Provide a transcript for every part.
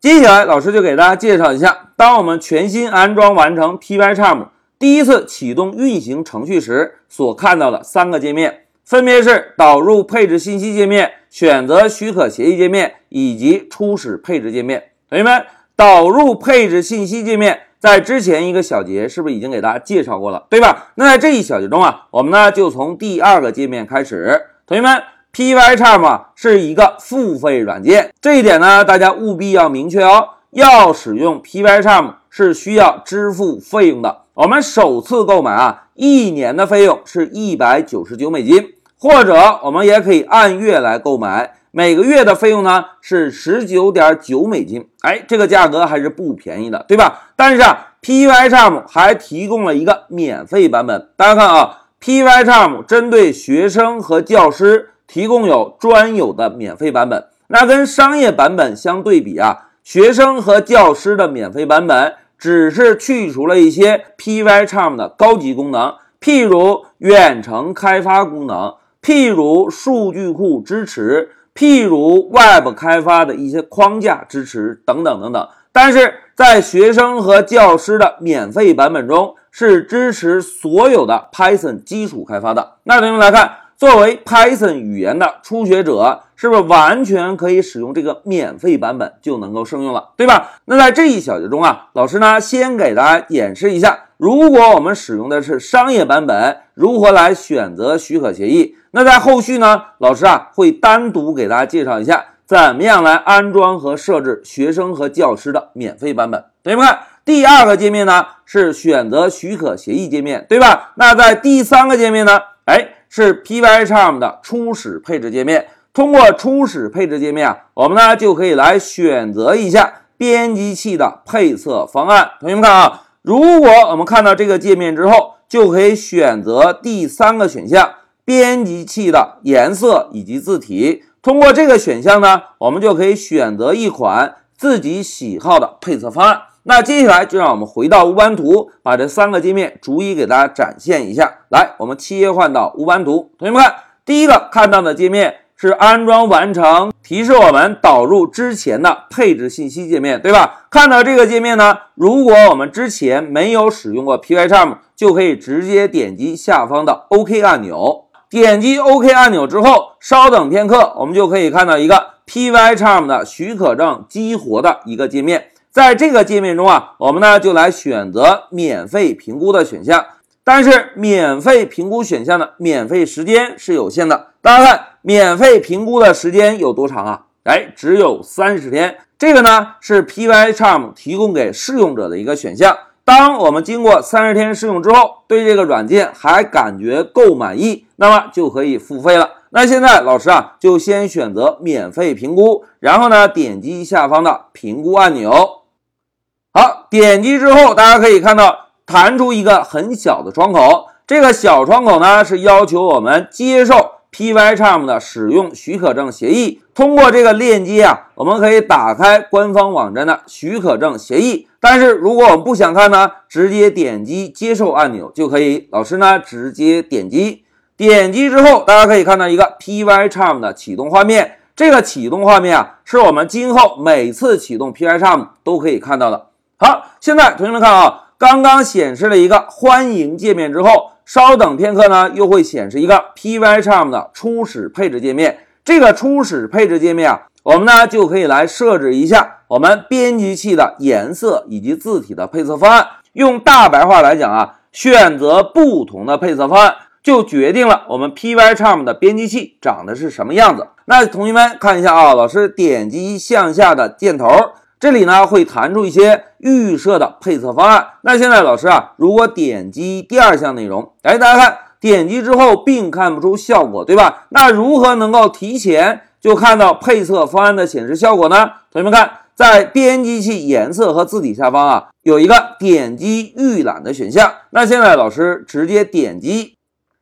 接下来，老师就给大家介绍一下，当我们全新安装完成 Pycharm 第一次启动运行程序时所看到的三个界面，分别是导入配置信息界面、选择许可协议界面以及初始配置界面。同学们，导入配置信息界面。在之前一个小节是不是已经给大家介绍过了，对吧？那在这一小节中啊，我们呢就从第二个界面开始。同学们，Pycharm 是一个付费软件，这一点呢大家务必要明确哦。要使用 Pycharm 是需要支付费用的。我们首次购买啊，一年的费用是一百九十九美金，或者我们也可以按月来购买。每个月的费用呢是十九点九美金，哎，这个价格还是不便宜的，对吧？但是啊，Pycharm 还提供了一个免费版本。大家看啊，Pycharm 针对学生和教师提供有专有的免费版本。那跟商业版本相对比啊，学生和教师的免费版本只是去除了一些 Pycharm 的高级功能，譬如远程开发功能，譬如数据库支持。譬如 Web 开发的一些框架支持等等等等，但是在学生和教师的免费版本中是支持所有的 Python 基础开发的。那同学们来看，作为 Python 语言的初学者，是不是完全可以使用这个免费版本就能够胜用了，对吧？那在这一小节中啊，老师呢先给大家演示一下，如果我们使用的是商业版本，如何来选择许可协议。那在后续呢，老师啊会单独给大家介绍一下，怎么样来安装和设置学生和教师的免费版本。同学们看，第二个界面呢是选择许可协议界面，对吧？那在第三个界面呢，哎，是 Pycharm 的初始配置界面。通过初始配置界面啊，我们呢就可以来选择一下编辑器的配色方案。同学们看啊，如果我们看到这个界面之后，就可以选择第三个选项。编辑器的颜色以及字体，通过这个选项呢，我们就可以选择一款自己喜好的配色方案。那接下来就让我们回到乌班图，把这三个界面逐一给大家展现一下。来，我们切换到乌班图，同学们看，第一个看到的界面是安装完成，提示我们导入之前的配置信息界面，对吧？看到这个界面呢，如果我们之前没有使用过 Pycharm，就可以直接点击下方的 OK 按钮。点击 OK 按钮之后，稍等片刻，我们就可以看到一个 Pycharm 的许可证激活的一个界面。在这个界面中啊，我们呢就来选择免费评估的选项。但是免费评估选项的免费时间是有限的。大家看，免费评估的时间有多长啊？哎，只有三十天。这个呢是 Pycharm 提供给试用者的一个选项。当我们经过三十天试用之后，对这个软件还感觉够满意，那么就可以付费了。那现在老师啊，就先选择免费评估，然后呢，点击下方的评估按钮。好，点击之后，大家可以看到弹出一个很小的窗口，这个小窗口呢是要求我们接受。Pycharm 的使用许可证协议，通过这个链接啊，我们可以打开官方网站的许可证协议。但是如果我们不想看呢，直接点击接受按钮就可以。老师呢，直接点击，点击之后，大家可以看到一个 Pycharm 的启动画面。这个启动画面啊，是我们今后每次启动 Pycharm 都可以看到的。好，现在同学们看啊，刚刚显示了一个欢迎界面之后。稍等片刻呢，又会显示一个 Pycharm 的初始配置界面。这个初始配置界面啊，我们呢就可以来设置一下我们编辑器的颜色以及字体的配色方案。用大白话来讲啊，选择不同的配色方案，就决定了我们 Pycharm 的编辑器长得是什么样子。那同学们看一下啊，老师点击向下的箭头。这里呢会弹出一些预设的配色方案。那现在老师啊，如果点击第二项内容，哎，大家看，点击之后并看不出效果，对吧？那如何能够提前就看到配色方案的显示效果呢？同学们看，在编辑器颜色和字体下方啊，有一个点击预览的选项。那现在老师直接点击，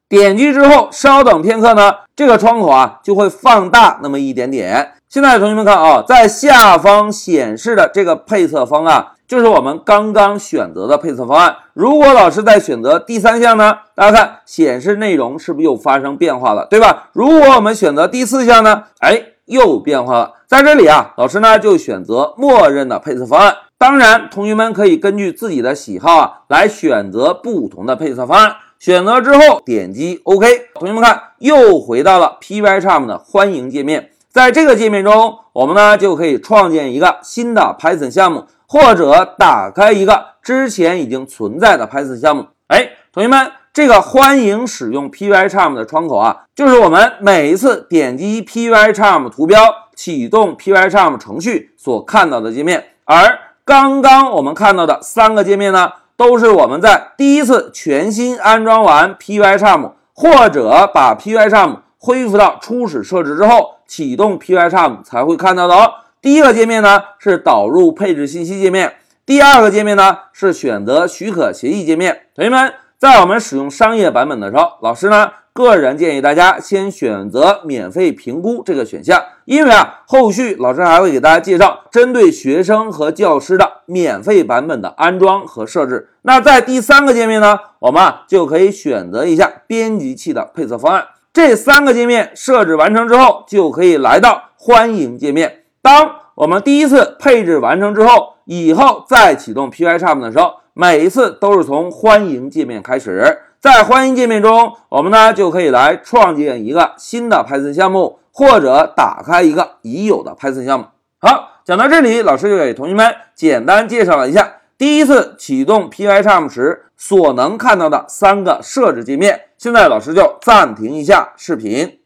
点击之后稍等片刻呢，这个窗口啊就会放大那么一点点。现在同学们看啊，在下方显示的这个配色方案，就是我们刚刚选择的配色方案。如果老师在选择第三项呢，大家看显示内容是不是又发生变化了，对吧？如果我们选择第四项呢，哎，又变化了。在这里啊，老师呢就选择默认的配色方案。当然，同学们可以根据自己的喜好啊来选择不同的配色方案。选择之后点击 OK，同学们看，又回到了 Pycharm 的欢迎界面。在这个界面中，我们呢就可以创建一个新的 Python 项目，或者打开一个之前已经存在的 Python 项目。哎，同学们，这个欢迎使用 Pycharm 的窗口啊，就是我们每一次点击 Pycharm 图标启动 Pycharm 程序所看到的界面。而刚刚我们看到的三个界面呢？都是我们在第一次全新安装完 Pycharm，或者把 Pycharm 恢复到初始设置之后，启动 Pycharm 才会看到的哦。第一个界面呢是导入配置信息界面，第二个界面呢是选择许可协议界面。同学们，在我们使用商业版本的时候，老师呢。个人建议大家先选择免费评估这个选项，因为啊，后续老师还会给大家介绍针对学生和教师的免费版本的安装和设置。那在第三个界面呢，我们啊就可以选择一下编辑器的配色方案。这三个界面设置完成之后，就可以来到欢迎界面。当我们第一次配置完成之后，以后再启动 Pycharm 的时候，每一次都是从欢迎界面开始。在欢迎界面中，我们呢就可以来创建一个新的 Python 项目，或者打开一个已有的 Python 项目。好，讲到这里，老师就给同学们简单介绍了一下第一次启动 Pycharm 时所能看到的三个设置界面。现在老师就暂停一下视频。